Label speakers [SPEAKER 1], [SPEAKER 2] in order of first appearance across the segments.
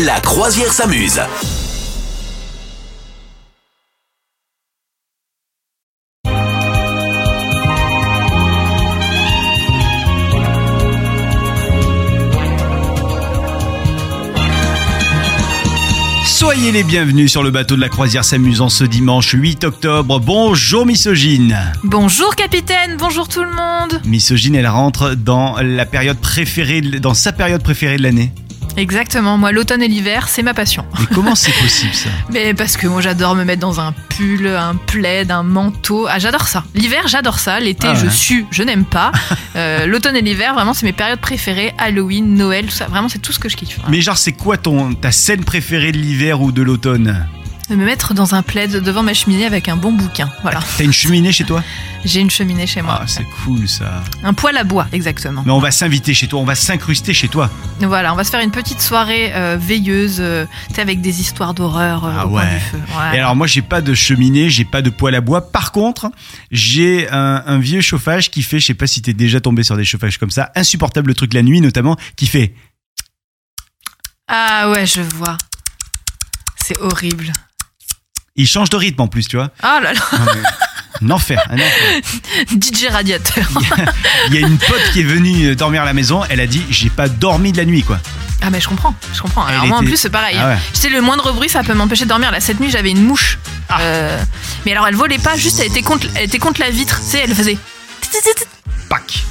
[SPEAKER 1] La croisière s'amuse.
[SPEAKER 2] Soyez les bienvenus sur le bateau de la croisière s'amusant ce dimanche 8 octobre. Bonjour Misogyne.
[SPEAKER 3] Bonjour capitaine, bonjour tout le monde.
[SPEAKER 2] Misogyne, elle rentre dans la période préférée, dans sa période préférée de l'année.
[SPEAKER 3] Exactement, moi l'automne et l'hiver, c'est ma passion.
[SPEAKER 2] Mais comment c'est possible ça
[SPEAKER 3] Mais parce que moi j'adore me mettre dans un pull, un plaid, un manteau. Ah j'adore ça. L'hiver j'adore ça, l'été
[SPEAKER 2] Ah
[SPEAKER 3] je sue, je n'aime pas. Euh, l'automne et l'hiver vraiment c'est mes périodes préférées. Halloween, Noël, tout ça. Vraiment c'est tout ce que je kiffe.
[SPEAKER 2] Mais genre c'est quoi ton ta scène préférée de l'hiver ou de l'automne?
[SPEAKER 3] De me mettre dans un plaid devant ma cheminée avec un bon bouquin. Voilà.
[SPEAKER 2] T'as une cheminée chez toi
[SPEAKER 3] J'ai une cheminée chez moi.
[SPEAKER 2] Ah c'est cool ça.
[SPEAKER 3] Un poêle à bois exactement.
[SPEAKER 2] Mais on va s'inviter chez toi, on va s'incruster chez toi.
[SPEAKER 3] Voilà, on va se faire une petite soirée euh, veilleuse, euh, avec des histoires d'horreur euh,
[SPEAKER 2] Ah
[SPEAKER 3] au coin
[SPEAKER 2] ouais.
[SPEAKER 3] du feu. Ouais.
[SPEAKER 2] Et alors moi j'ai pas de cheminée, j'ai pas de poêle à bois. Par contre, j'ai un, un vieux chauffage qui fait, je sais pas si t'es déjà tombé sur des chauffages comme ça, insupportable truc la nuit notamment, qui fait
[SPEAKER 3] Ah ouais, je vois. C'est horrible.
[SPEAKER 2] Il change de rythme en plus, tu vois.
[SPEAKER 3] Oh là là,
[SPEAKER 2] Un enfer, un enfer.
[SPEAKER 3] DJ radiateur.
[SPEAKER 2] Il y a une pote qui est venue dormir à la maison, elle a dit j'ai pas dormi de la nuit quoi.
[SPEAKER 3] Ah mais je comprends, je comprends. Alors
[SPEAKER 2] Elle
[SPEAKER 3] moi en plus c'est pareil.
[SPEAKER 2] Ah ouais.
[SPEAKER 3] Tu sais, le moindre bruit ça peut m'empêcher de dormir. Là cette nuit j'avais une mouche.
[SPEAKER 2] Ah.
[SPEAKER 3] Euh, mais alors elle volait pas, juste elle était contre, elle était contre la vitre. Tu sais, elle faisait.
[SPEAKER 2] Pac.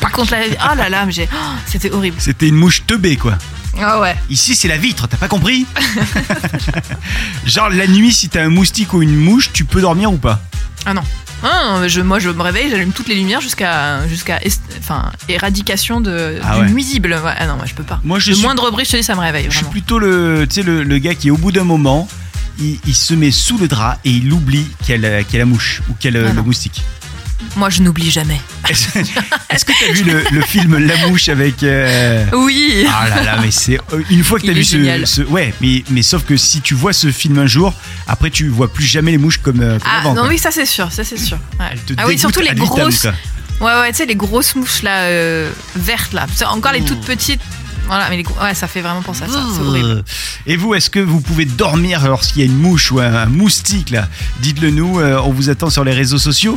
[SPEAKER 3] Par contre la Oh là là, mais j'ai. oh, C'était horrible.
[SPEAKER 2] C'était une mouche teubée quoi.
[SPEAKER 3] Ah ouais.
[SPEAKER 2] Ici c'est la vitre, t'as pas compris Genre la nuit si t'as un moustique ou une mouche, tu peux dormir ou pas
[SPEAKER 3] Ah non. Ah, je, moi je me réveille, j'allume toutes les lumières jusqu'à jusqu'à est- enfin éradication de
[SPEAKER 2] Ah
[SPEAKER 3] du
[SPEAKER 2] ouais.
[SPEAKER 3] nuisible. Ouais, ah non, moi je peux pas.
[SPEAKER 2] Moi je
[SPEAKER 3] le
[SPEAKER 2] suis,
[SPEAKER 3] moindre bruit, je te dis, ça me réveille
[SPEAKER 2] je suis plutôt le, le, le gars qui au bout d'un moment, il, il se met sous le drap et il oublie qu'il y a la- mouche ou qu'il y a le,
[SPEAKER 3] Ah
[SPEAKER 2] le moustique.
[SPEAKER 3] Moi je n'oublie jamais.
[SPEAKER 2] Est-ce que t'as vu le, le film La mouche avec... euh,
[SPEAKER 3] Oui.
[SPEAKER 2] Ah là là, mais c'est euh, une fois que t'as
[SPEAKER 3] Il
[SPEAKER 2] vu ce, ce- ouais, mais mais sauf que si tu vois ce film un jour, après tu vois plus jamais les mouches comme, euh, comme
[SPEAKER 3] Ah
[SPEAKER 2] avant.
[SPEAKER 3] non
[SPEAKER 2] quoi.
[SPEAKER 3] oui ça c'est sûr, ça c'est sûr. Ouais. Ah oui surtout les
[SPEAKER 2] vitam,
[SPEAKER 3] grosses. Ouais ouais tu sais les grosses mouches là euh, vertes là. Encore les toutes petites. Voilà mais les gros- ouais ça fait vraiment penser à ça. C'est horrible.
[SPEAKER 2] Et vous, est-ce que vous pouvez dormir lorsqu'il y a une mouche ou un, un moustique là? Dites-le nous, euh, on vous attend sur les réseaux sociaux.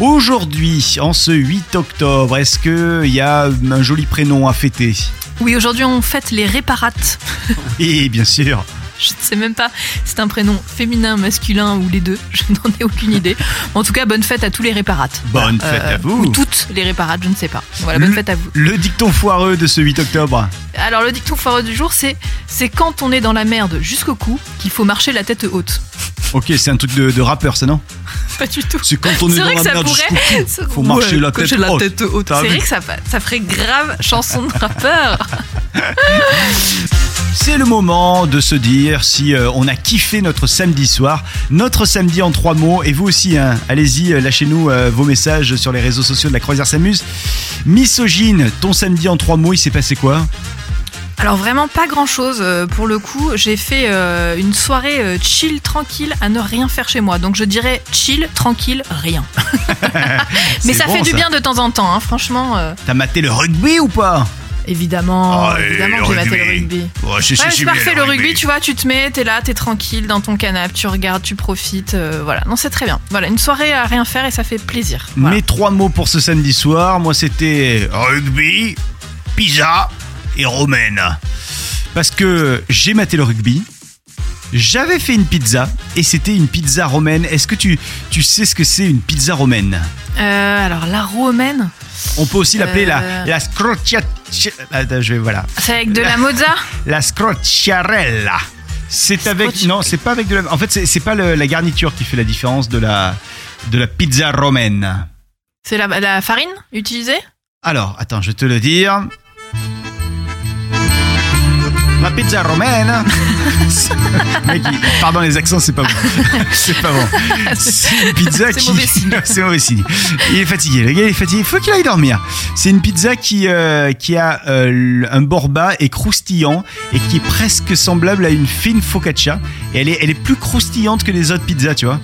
[SPEAKER 2] Aujourd'hui, en ce 8 octobre, est-ce qu'il y a un joli prénom à fêter?
[SPEAKER 3] Oui aujourd'hui on fête les réparates.
[SPEAKER 2] Et bien sûr,
[SPEAKER 3] Je ne sais même pas si c'est un prénom féminin, masculin ou les deux. Je n'en ai aucune idée. En tout cas bonne fête à tous les réparates.
[SPEAKER 2] Bonne
[SPEAKER 3] Voilà.
[SPEAKER 2] fête à vous.
[SPEAKER 3] Ou toutes les réparates, je ne sais pas. Voilà bonne
[SPEAKER 2] Le-
[SPEAKER 3] fête à vous.
[SPEAKER 2] le dicton foireux de ce 8 octobre.
[SPEAKER 3] Alors le dicton foireux du jour c'est c'est quand on est dans la merde jusqu'au cou qu'il faut marcher la tête haute.
[SPEAKER 2] Ok, c'est un truc de, de rappeur, ça non?
[SPEAKER 3] Pas du tout.
[SPEAKER 2] C'est quand on est dans
[SPEAKER 3] vrai
[SPEAKER 2] la merde
[SPEAKER 3] pourrait.
[SPEAKER 2] jusqu'au cou. Faut marcher la tête
[SPEAKER 3] la
[SPEAKER 2] haute.
[SPEAKER 3] tête haute. C'est vrai que ça, ça ferait grave chanson de rappeur.
[SPEAKER 2] C'est le moment de se dire si euh, on a kiffé notre samedi soir, notre samedi en trois mots, et vous aussi, hein, allez-y, euh, lâchez-nous euh, vos messages sur les réseaux sociaux de la Croisière s'amuse. Misogyne, ton samedi en trois mots, il s'est passé quoi?
[SPEAKER 3] Alors vraiment pas grand chose pour le coup. J'ai fait euh, une soirée euh, chill, tranquille, à ne rien faire chez moi. Donc je dirais chill, tranquille, rien. Mais ça
[SPEAKER 2] bon,
[SPEAKER 3] fait du bien de temps en temps, hein, franchement. euh,
[SPEAKER 2] T'as maté le rugby ou pas?
[SPEAKER 3] Évidemment,
[SPEAKER 2] Ah,
[SPEAKER 3] évidemment que j'ai maté le
[SPEAKER 2] rugby. Ouais, c'est
[SPEAKER 3] Ouais, parfait le rugby, tu vois, tu te mets, t'es là, t'es tranquille dans ton canapé, tu regardes, tu profites, euh, voilà. Non, c'est très bien. Voilà, une soirée à rien faire et ça fait plaisir. Voilà.
[SPEAKER 2] Mes trois mots pour ce samedi soir, moi c'était rugby, pizza et romaine. Parce que j'ai maté le rugby, j'avais fait une pizza et c'était une pizza romaine. Est-ce que tu, tu sais ce que c'est une pizza romaine?
[SPEAKER 3] Euh, alors la romaine,
[SPEAKER 2] On peut aussi l'appeler la,
[SPEAKER 3] Euh.
[SPEAKER 2] la scroccia... Attends, je vais, voilà.
[SPEAKER 3] c'est avec de la mozza?
[SPEAKER 2] La scrocciarella. C'est avec... Non, c'est pas avec de la... En fait, c'est c'est pas le- la garniture qui fait la différence de la, de la pizza romaine.
[SPEAKER 3] C'est la, la farine utilisée?
[SPEAKER 2] Alors, attends, je vais te le dire. La pizza romaine. Mec, pardon les accents, c'est pas bon. c'est pas bon. C'est une pizza
[SPEAKER 3] C'est
[SPEAKER 2] qui.
[SPEAKER 3] mauvais signe.
[SPEAKER 2] c'est mauvais signe. Il est fatigué, le gars il est fatigué. Il faut qu'il aille dormir. C'est une pizza qui, euh, qui a euh, un bord bas et croustillant et qui est presque semblable à une fine focaccia. Et elle est, elle est plus croustillante que les autres pizzas, tu vois.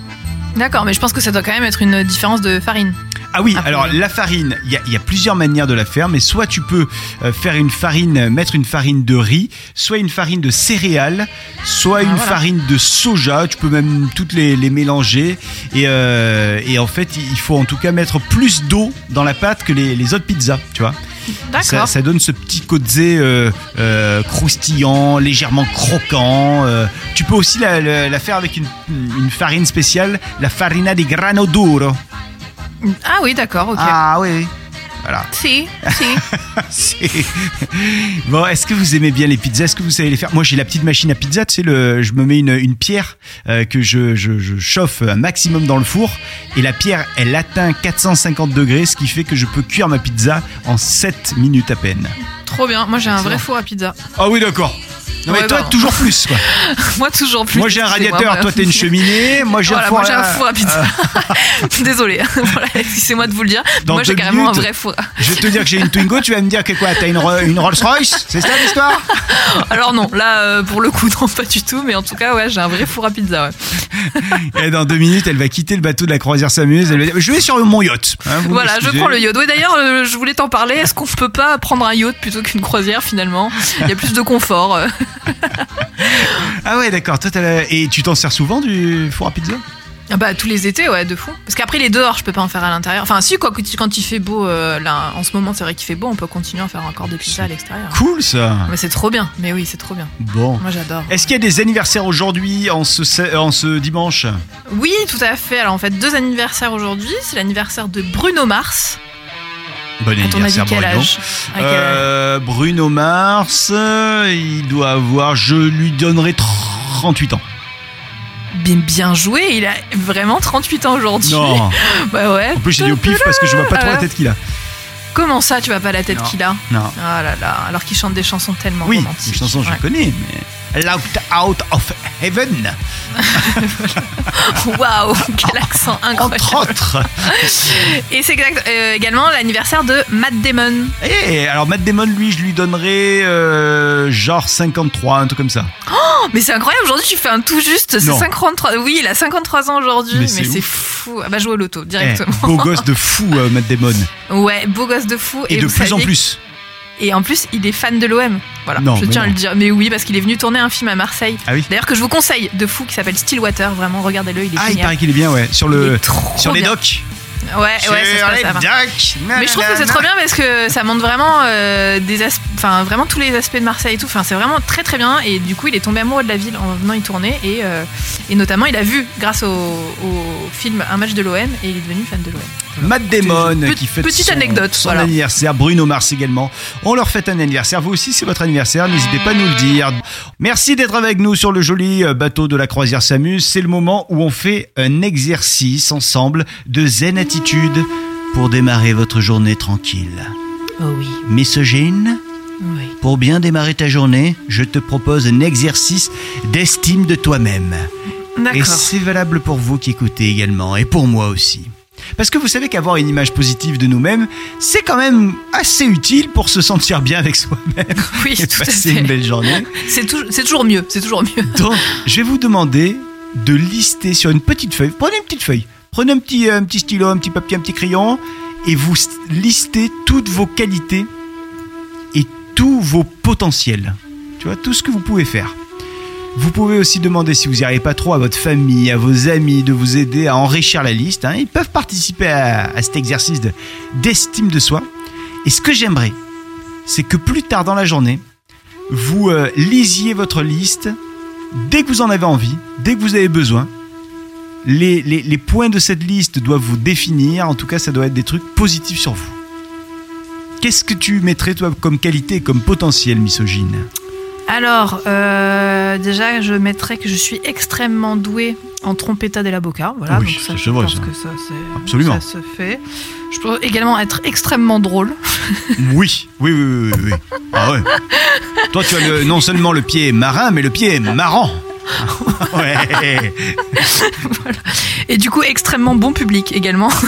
[SPEAKER 3] D'accord, mais je pense que ça doit quand même être une différence de farine.
[SPEAKER 2] Ah oui,
[SPEAKER 3] Ah,
[SPEAKER 2] alors
[SPEAKER 3] oui.
[SPEAKER 2] la farine, il y, a- il y a plusieurs manières de la faire, mais soit tu peux euh, faire une farine, euh, mettre une farine de riz, soit une farine de céréales, soit une
[SPEAKER 3] Ah, voilà.
[SPEAKER 2] farine de soja. Tu peux même toutes les, les mélanger. Et, euh, et en fait, il faut en tout cas mettre plus d'eau dans la pâte que les, les autres pizzas, tu vois. Ça, ça donne ce petit côté euh, euh, croustillant, légèrement croquant. euh. tu peux aussi la, la- la faire avec une, une farine spéciale, la farina di grano duro.
[SPEAKER 3] Ah oui, d'accord, ok.
[SPEAKER 2] Ah oui, voilà.
[SPEAKER 3] Si, si.
[SPEAKER 2] Bon, est-ce que vous aimez bien les pizzas? Est-ce que vous savez les faire? Moi, j'ai la petite machine à pizza. Tu sais, le, je me mets une, une pierre euh, que je, je, je chauffe un maximum dans le four, et la pierre, elle atteint 450 degrés, ce qui fait que je peux cuire ma pizza en 7 minutes à peine.
[SPEAKER 3] Trop bien. Moi, j'ai un vrai four à pizza.
[SPEAKER 2] Ah oui, d'accord. Non, mais
[SPEAKER 3] Ouais,
[SPEAKER 2] toi, toujours plus, quoi.
[SPEAKER 3] moi, toujours plus.
[SPEAKER 2] moi, j'ai un radiateur,
[SPEAKER 3] moi,
[SPEAKER 2] toi, t'es une cheminée. Moi, j'ai
[SPEAKER 3] Voilà,
[SPEAKER 2] un four.
[SPEAKER 3] un
[SPEAKER 2] à-
[SPEAKER 3] four à pizza. Désolé, voilà, excusez-moi de vous le dire.
[SPEAKER 2] Dans
[SPEAKER 3] moi j'ai carrément un
[SPEAKER 2] minutes.
[SPEAKER 3] vrai four.
[SPEAKER 2] Je vais te dire que j'ai une Twingo, tu vas me dire que quoi T'as une, Ro- une Rolls Royce C'est ça l'histoire?
[SPEAKER 3] Alors non, là euh, pour le coup non pas du tout, mais en tout cas ouais j'ai un vrai four à pizza. Ouais.
[SPEAKER 2] Et dans deux minutes, elle va quitter le bateau de la croisière s'amuse. Elle va dire Je vais sur mon yacht. Hein,
[SPEAKER 3] Voilà, je prends le yacht. Oui d'ailleurs euh, je voulais t'en parler. Est-ce qu'on peut pas prendre un yacht plutôt qu'une croisière finalement? Il y a plus de confort.
[SPEAKER 2] Ah ouais, d'accord. Toi, t'as la- Et tu t'en sers souvent du four à pizza?
[SPEAKER 3] Ah bah tous les étés ouais de fou. Parce qu'après les dehors je peux pas en faire à l'intérieur. Enfin si quoi quand, quand il fait beau euh, là en ce moment c'est vrai qu'il fait beau on peut continuer à faire encore des pizzas à l'extérieur.
[SPEAKER 2] Cool ça.
[SPEAKER 3] Mais c'est trop bien. Mais oui c'est trop bien.
[SPEAKER 2] Bon.
[SPEAKER 3] Moi j'adore.
[SPEAKER 2] Est-ce qu'il y a des anniversaires aujourd'hui en ce, se- en ce dimanche?
[SPEAKER 3] Oui, tout à fait. Alors en fait, deux anniversaires aujourd'hui. C'est l'anniversaire de Bruno Mars.
[SPEAKER 2] Bon
[SPEAKER 3] avis,
[SPEAKER 2] anniversaire,
[SPEAKER 3] quel
[SPEAKER 2] Bruno.
[SPEAKER 3] âge
[SPEAKER 2] Euh, Bruno Mars, euh, il doit avoir, je lui donnerai 38 ans.
[SPEAKER 3] bien, bien joué, il a vraiment 38 ans aujourd'hui.
[SPEAKER 2] Non,
[SPEAKER 3] Bah ouais.
[SPEAKER 2] en plus j'ai dit au pif parce que je vois pas trop la tête qu'il a.
[SPEAKER 3] Comment ça, tu vois pas la tête qu'il a
[SPEAKER 2] Non.
[SPEAKER 3] Ah là là, alors qu'il chante des chansons tellement
[SPEAKER 2] Oui,
[SPEAKER 3] romantiques.
[SPEAKER 2] les chansons je
[SPEAKER 3] Ouais.
[SPEAKER 2] connais, mais. Locked out of heaven,
[SPEAKER 3] Waouh, quel accent incroyable.
[SPEAKER 2] entre autres.
[SPEAKER 3] Et c'est exact, euh, également l'anniversaire de Matt Damon.
[SPEAKER 2] Et alors Matt Damon, lui, je lui donnerais euh, genre 53, un truc comme ça.
[SPEAKER 3] Oh, mais c'est incroyable, aujourd'hui tu fais un tout juste, c'est
[SPEAKER 2] Non.
[SPEAKER 3] 53. Oui, il a 53 ans aujourd'hui,
[SPEAKER 2] Mais c'est
[SPEAKER 3] fou. Ah bah jouer au loto
[SPEAKER 2] Eh,
[SPEAKER 3] directement.
[SPEAKER 2] beau gosse de fou, euh, Matt Damon.
[SPEAKER 3] Ouais, beau gosse de fou.
[SPEAKER 2] Et, de plus en plus.
[SPEAKER 3] Et en plus, il est fan de l'OM. Voilà,
[SPEAKER 2] Non,
[SPEAKER 3] je tiens à le dire. Mais oui, parce qu'il est venu tourner un film à Marseille.
[SPEAKER 2] Ah oui
[SPEAKER 3] D'ailleurs, que je vous conseille, de fou, qui s'appelle Stillwater. Vraiment, regardez-le, il est
[SPEAKER 2] Ah, il paraît qu'il est bien, ouais. Sur, le, sur les
[SPEAKER 3] bien.
[SPEAKER 2] docks.
[SPEAKER 3] Ouais, ouais, ça se
[SPEAKER 2] Sur
[SPEAKER 3] passe
[SPEAKER 2] docks.
[SPEAKER 3] Mais je trouve que c'est trop bien parce que ça montre vraiment euh, des enfin vraiment tous les aspects de Marseille et tout. Enfin, c'est vraiment très très bien. Et du coup, il est tombé amoureux de la ville en venant y tourner et, euh, et notamment, il a vu grâce au, au film un match de l'OM et il est devenu fan de l'OM.
[SPEAKER 2] Matt Damon qui fête
[SPEAKER 3] petite
[SPEAKER 2] son,
[SPEAKER 3] anecdote,
[SPEAKER 2] son
[SPEAKER 3] voilà.
[SPEAKER 2] anniversaire, Bruno Mars également. On leur fête un anniversaire. Vous aussi, c'est votre anniversaire. N'hésitez pas à nous le dire. Merci d'être avec nous sur le joli euh, bateau de la croisière s'amuse. C'est le moment où on fait un exercice ensemble de zen attitude pour démarrer votre journée tranquille.
[SPEAKER 3] Oh oui,
[SPEAKER 2] Misogyne,
[SPEAKER 3] oui.
[SPEAKER 2] pour bien démarrer ta journée, je te propose un exercice d'estime de toi-même. Et c'est valable pour vous qui écoutez également, et pour moi aussi. Parce que vous savez qu'avoir une image positive de nous-mêmes, c'est quand même assez utile pour se sentir bien avec soi-même
[SPEAKER 3] Oui,
[SPEAKER 2] et
[SPEAKER 3] tout à
[SPEAKER 2] passer une belle journée.
[SPEAKER 3] C'est c'est toujours mieux. C'est toujours mieux.
[SPEAKER 2] Donc, je vais vous demander de lister sur une petite feuille. Prenez une petite feuille, prenez un petit, un petit stylo, un petit papier, un petit crayon, et vous listez toutes vos qualités et tous vos potentiels. Tu vois, tout ce que vous pouvez faire. Vous pouvez aussi demander, si vous n'y arrivez pas trop, à votre famille, à vos amis, de vous aider à enrichir la liste. hein. Ils peuvent participer à, cet exercice de- d'estime de, soi. Et ce que j'aimerais, c'est que plus tard dans la journée, vous euh, lisiez votre liste dès que vous en avez envie, dès que vous avez besoin. Les, les- points de cette liste doivent vous définir. En tout cas, ça doit être des trucs positifs sur vous. Qu'est-ce que tu mettrais, toi, comme qualité comme potentiel misogyne?
[SPEAKER 3] Alors, euh, déjà, je mettrais que je suis extrêmement douée en trompetta della bocca. Voilà,
[SPEAKER 2] Oui,
[SPEAKER 3] donc
[SPEAKER 2] ça,
[SPEAKER 3] je
[SPEAKER 2] vrai,
[SPEAKER 3] pense
[SPEAKER 2] ça.
[SPEAKER 3] que ça,
[SPEAKER 2] Absolument.
[SPEAKER 3] ça se fait. Je peux également être extrêmement drôle.
[SPEAKER 2] Oui, oui, oui, oui, oui. Ah ouais. Toi, tu as le- non seulement le pied marin, mais le pied marrant. ouais.
[SPEAKER 3] Et du coup, extrêmement bon public également.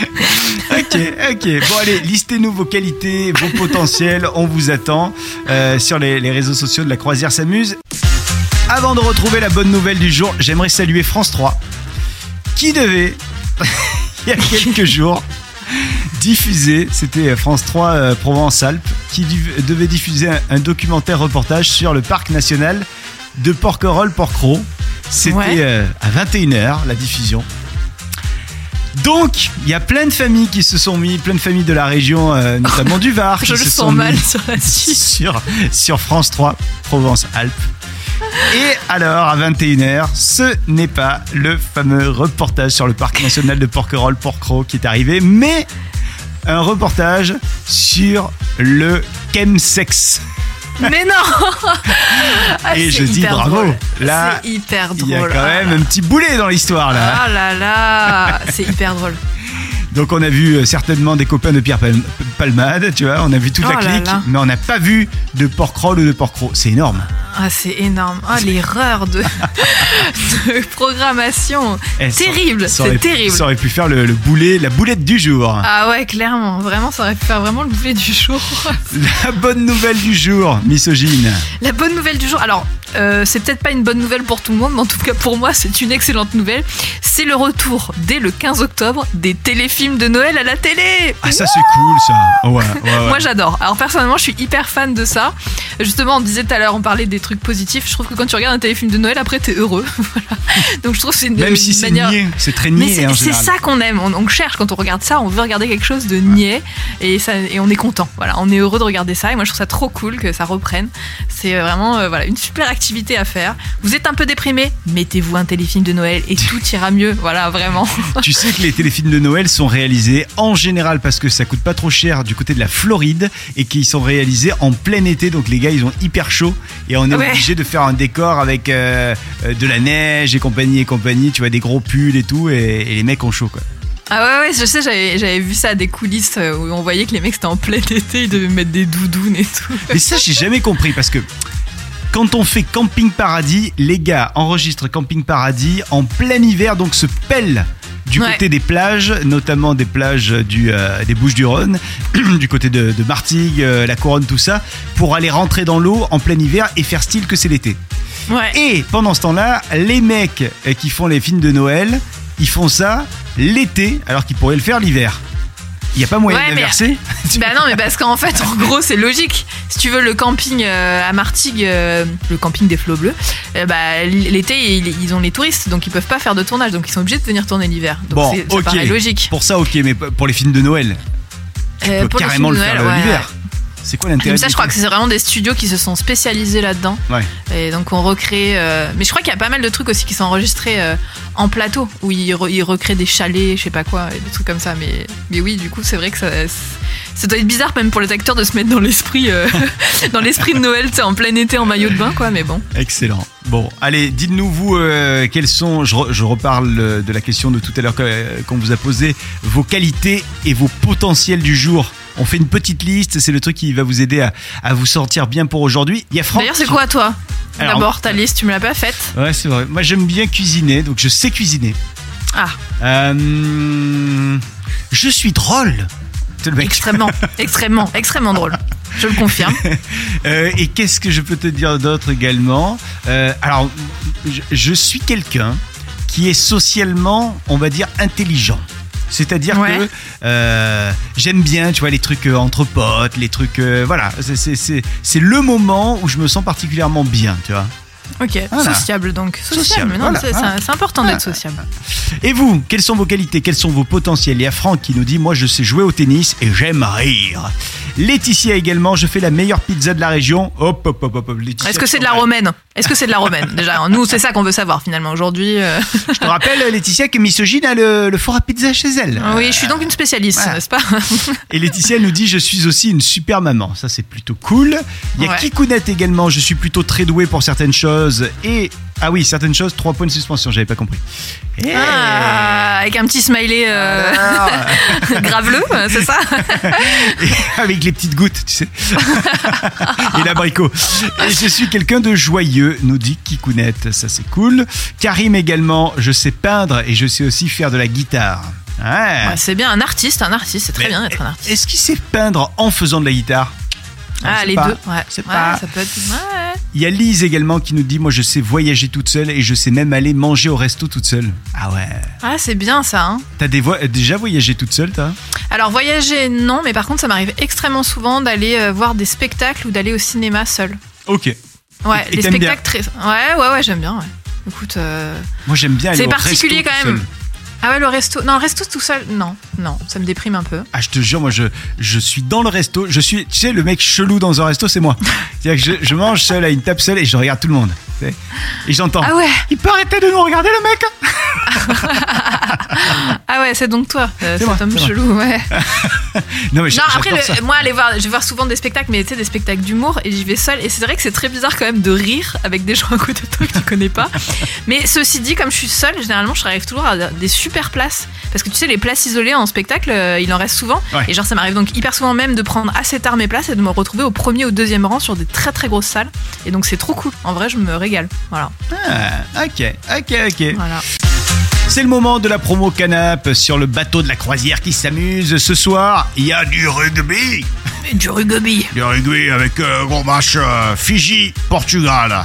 [SPEAKER 2] Ok, ok. Bon, allez, listez-nous vos qualités, vos potentiels. On vous attend euh, sur les, les réseaux sociaux de la Croisière s'amuse. Avant de retrouver la bonne nouvelle du jour, j'aimerais saluer France 3 qui devait il y a quelques jours, diffusé, c'était France 3 euh, Provence-Alpes, qui devait diffuser un, un documentaire reportage sur le parc national de Porquerolles-Porquerolles. C'était
[SPEAKER 3] Ouais.
[SPEAKER 2] euh, à 21h, la diffusion. Donc, il y a plein de familles qui se sont mis, plein de familles de la région, euh, notamment du Var,
[SPEAKER 3] Je
[SPEAKER 2] qui
[SPEAKER 3] le
[SPEAKER 2] se sont
[SPEAKER 3] sens mal
[SPEAKER 2] mis
[SPEAKER 3] sur la suite.
[SPEAKER 2] sur, sur France 3, Provence-Alpes. Et alors, à 21h, ce n'est pas le fameux reportage sur le parc national de Porquerolles-Porquerolles qui est arrivé, mais un reportage sur le chemsex.
[SPEAKER 3] Mais non Ah,
[SPEAKER 2] Et je dis bravo.
[SPEAKER 3] drôle.
[SPEAKER 2] Là,
[SPEAKER 3] c'est hyper
[SPEAKER 2] Il y a
[SPEAKER 3] drôle.
[SPEAKER 2] quand même un petit boulet dans l'histoire là.
[SPEAKER 3] Ah là là, c'est hyper drôle.
[SPEAKER 2] Donc on a vu euh, certainement des copains de Pierre Palm- Palmade, tu vois, on a vu toute la
[SPEAKER 3] Oh
[SPEAKER 2] clique,
[SPEAKER 3] là.
[SPEAKER 2] mais on n'a pas vu de Porquerolles ou de Porquerolles. C'est énorme.
[SPEAKER 3] Ah, c'est énorme. Ah, l'erreur de... de programmation.
[SPEAKER 2] Eh,
[SPEAKER 3] Terrible, c'est terrible.
[SPEAKER 2] Ça aurait pu faire le, le boulet, la boulette du jour.
[SPEAKER 3] Ah ouais, clairement. Vraiment, ça aurait pu faire vraiment le boulet du jour.
[SPEAKER 2] La bonne nouvelle du jour, misogyne.
[SPEAKER 3] La bonne nouvelle du jour. Alors, euh, c'est peut-être pas une bonne nouvelle pour tout le monde, mais en tout cas pour moi, c'est une excellente nouvelle. C'est le retour dès le 15 octobre des téléfilms de Noël à la télé.
[SPEAKER 2] Ah ça c'est cool ça. Ouais, ouais, ouais.
[SPEAKER 3] Moi j'adore. Alors personnellement je suis hyper fan de ça. Justement on disait tout à l'heure, on parlait des trucs positifs. Je trouve que quand tu regardes un téléfilm de Noël après t'es heureux. Voilà. Donc je trouve que c'est une,
[SPEAKER 2] Même si c'est
[SPEAKER 3] manière...
[SPEAKER 2] niais, c'est très
[SPEAKER 3] Mais
[SPEAKER 2] niais
[SPEAKER 3] c'est
[SPEAKER 2] en
[SPEAKER 3] c'est
[SPEAKER 2] général.
[SPEAKER 3] ça qu'on aime. On, on cherche quand on regarde ça, on veut regarder quelque chose de niais et, ça, et on est content. Voilà, on est heureux de regarder ça et moi je trouve ça trop cool que ça reprenne. C'est euh, vraiment euh, voilà une super activité à faire. Vous êtes un peu déprimé, mettez-vous un téléfilm de Noël et tout ira mieux. Voilà, vraiment.
[SPEAKER 2] Tu sais que les téléfilms de Noël sont réalisés en général parce que ça coûte pas trop cher du côté de la Floride et qu'ils sont réalisés en plein été. Donc les gars ils ont hyper chaud et on est
[SPEAKER 3] Ouais.
[SPEAKER 2] obligé de faire un décor avec euh, euh, de la neige et compagnie et compagnie. Tu vois des gros pulls et tout et, et les mecs ont chaud quoi.
[SPEAKER 3] Ah ouais, ouais, je sais, j'avais j'avais vu ça à des coulisses euh, où on voyait que les mecs c'était en plein été, ils devaient mettre des doudounes et tout.
[SPEAKER 2] Mais ça, j'ai jamais compris parce que quand on fait Camping Paradis, les gars enregistrent Camping Paradis en plein hiver, donc se pèlent du
[SPEAKER 3] Ouais.
[SPEAKER 2] côté des plages, notamment des plages du, euh, des Bouches-du-Rhône, du côté de, de Martigues, euh, la Couronne, tout ça, pour aller rentrer dans l'eau en plein hiver et faire style que c'est l'été.
[SPEAKER 3] Ouais.
[SPEAKER 2] Et pendant ce temps-là, les mecs euh, qui font les films de Noël, ils font ça l'été alors qu'ils pourraient le faire l'hiver. Il n'y a pas moyen
[SPEAKER 3] Ouais, mais-
[SPEAKER 2] d'inverser
[SPEAKER 3] Bah non, mais parce qu'en fait, en gros, c'est logique. Si tu veux, le camping euh, à Martigues, euh, le camping des flots bleus, euh, bah, l'été, ils, ils ont les touristes, donc ils peuvent pas faire de tournage, donc ils sont obligés de venir tourner l'hiver. Donc
[SPEAKER 2] Bon,
[SPEAKER 3] c'est- ça
[SPEAKER 2] ok.
[SPEAKER 3] paraît logique.
[SPEAKER 2] Pour ça, ok, mais pour les films de Noël, tu peux carrément le
[SPEAKER 3] de
[SPEAKER 2] faire
[SPEAKER 3] Noël, ouais,
[SPEAKER 2] l'hiver. C'est quoi l'intérêt
[SPEAKER 3] ça, je crois que c'est vraiment des studios qui se sont spécialisés là-dedans.
[SPEAKER 2] Ouais.
[SPEAKER 3] Et donc, on recrée. euh, Mais je crois qu'il y a pas mal de trucs aussi qui sont enregistrés euh, en plateau, où ils, re- ils recréent des chalets, je sais pas quoi, et des trucs comme ça. Mais, mais oui, du coup, c'est vrai que ça. Ça doit être bizarre même pour les acteurs de se mettre dans l'esprit euh, dans l'esprit de Noël, tu sais, en plein été en maillot de bain, quoi. Mais bon.
[SPEAKER 2] Excellent. Bon, allez, dites-nous, vous, euh, quelles sont, je, re- je reparle euh, de la question de tout à l'heure que- qu'on vous a posée, vos qualités et vos potentiels du jour. On fait une petite liste, c'est le truc qui va vous aider à, à vous sentir bien pour aujourd'hui. Il y a Franck.
[SPEAKER 3] D'ailleurs, c'est quoi, toi D'abord, ta liste, tu me l'as pas faite.
[SPEAKER 2] Ouais, c'est vrai. Moi, j'aime bien cuisiner, donc je sais cuisiner.
[SPEAKER 3] Ah,
[SPEAKER 2] Euh, je suis drôle. Le mec.
[SPEAKER 3] extrêmement, extrêmement, extrêmement drôle. Je le confirme.
[SPEAKER 2] Euh, et qu'est-ce que je peux te dire d'autre également Euh, Alors, je, je suis quelqu'un qui est socialement, on va dire, intelligent. C'est-à-dire
[SPEAKER 3] Ouais.
[SPEAKER 2] que euh, j'aime bien, tu vois, les trucs euh, entre potes, les trucs, euh, voilà, c'est- c'est c'est- c'est le moment où je me sens particulièrement bien, tu vois.
[SPEAKER 3] Ok,
[SPEAKER 2] Voilà.
[SPEAKER 3] sociable donc. Sociable, non,
[SPEAKER 2] voilà,
[SPEAKER 3] c'est important d'être sociable.
[SPEAKER 2] Et vous, quelles sont vos qualités, quels sont vos potentiels? Il y a Franck qui nous dit Moi, je sais jouer au tennis et j'aime rire. Laetitia également, je fais la meilleure pizza de la région. Hop, hop, hop, hop, hop. Laetitia,
[SPEAKER 3] Est-ce que c'est de la romaine Est-ce que c'est de la romaine Déjà, nous, c'est ça qu'on veut savoir finalement aujourd'hui. euh.
[SPEAKER 2] Je te rappelle, Laetitia, que Misogyne a le, le four à pizza chez elle.
[SPEAKER 3] Oui, je suis donc une spécialiste,
[SPEAKER 2] voilà.
[SPEAKER 3] n'est-ce pas
[SPEAKER 2] Et Laetitia nous dit Je suis aussi une super maman. Ça, c'est plutôt cool. Il y a
[SPEAKER 3] Ouais.
[SPEAKER 2] Kikounette également. Je suis plutôt très doué pour certaines choses. Et. Ah oui, certaines choses, trois points de suspension, j'avais pas compris. Eh.
[SPEAKER 3] Ah, Avec un petit smiley euh, graveleux, c'est ça
[SPEAKER 2] et avec les petites gouttes, tu sais. et l'abricot. Et je suis quelqu'un de joyeux, nous dit Kikounette. Ça, c'est cool. Karim également. Je sais peindre et je sais aussi faire de la guitare. Ouais.
[SPEAKER 3] Ouais, C'est bien, un artiste, un artiste, c'est très
[SPEAKER 2] Mais
[SPEAKER 3] bien d'être un artiste.
[SPEAKER 2] Est-ce qu'il sait peindre en faisant de la guitare?
[SPEAKER 3] Ah, les
[SPEAKER 2] pas.
[SPEAKER 3] deux. Ouais.
[SPEAKER 2] C'est
[SPEAKER 3] Ouais,
[SPEAKER 2] pas-
[SPEAKER 3] ça peut être. Ouais.
[SPEAKER 2] Il y a Lise également qui nous dit Moi, je sais voyager toute seule et je sais même aller manger au resto toute seule. Ah ouais.
[SPEAKER 3] Ah, c'est bien ça. Hein.
[SPEAKER 2] T'as voix- déjà voyagé toute seule, toi
[SPEAKER 3] Alors voyager, non, mais par contre, ça m'arrive extrêmement souvent d'aller euh, voir des spectacles ou d'aller au cinéma seul.
[SPEAKER 2] Ok.
[SPEAKER 3] Ouais,
[SPEAKER 2] Et
[SPEAKER 3] les spectacles très. Ouais, ouais, ouais, j'aime bien. Ouais. Écoute, euh,
[SPEAKER 2] Moi, j'aime bien aller
[SPEAKER 3] C'est particulier
[SPEAKER 2] resto
[SPEAKER 3] quand même.
[SPEAKER 2] seule.
[SPEAKER 3] Ah ouais, le resto. Non, le resto tout seul, non, non, ça me déprime un peu.
[SPEAKER 2] Ah, je te jure, moi, je, je suis dans le resto. Je suis, tu sais, le mec chelou dans un resto, c'est moi. C'est-à-dire que je, je mange seul à une table seule et je regarde tout le monde. tu sais. Et j'entends.
[SPEAKER 3] Ah ouais,
[SPEAKER 2] Il peut arrêter de nous regarder, le mec
[SPEAKER 3] ah ouais, c'est donc toi, euh,
[SPEAKER 2] C'est
[SPEAKER 3] cet homme
[SPEAKER 2] moi.
[SPEAKER 3] chelou, ouais.
[SPEAKER 2] Non, mais j'a-
[SPEAKER 3] Non, après, le- moi, aller voir, je vais voir souvent des spectacles, mais tu sais, des spectacles d'humour, et j'y vais seule. Et c'est vrai que c'est très bizarre quand même de rire avec des gens à côté de toi que tu connais pas. mais ceci dit, comme je suis seule, généralement, je arrive toujours à des super places. Parce que tu sais, les places isolées en spectacle, euh, il en reste souvent.
[SPEAKER 2] Ouais.
[SPEAKER 3] Et genre, ça m'arrive donc hyper souvent même de prendre assez tard mes places et de me retrouver au premier ou deuxième rang sur des très très grosses salles. Et donc, c'est trop cool. En vrai, je me régale. Voilà.
[SPEAKER 2] Ah, ok, ok, ok.
[SPEAKER 3] voilà.
[SPEAKER 2] C'est le moment de la promo canap sur le bateau de la croisière qui s'amuse. Ce soir, il y a du rugby.
[SPEAKER 3] Et du rugby.
[SPEAKER 2] Du rugby avec euh, gros match euh, Fiji-Portugal.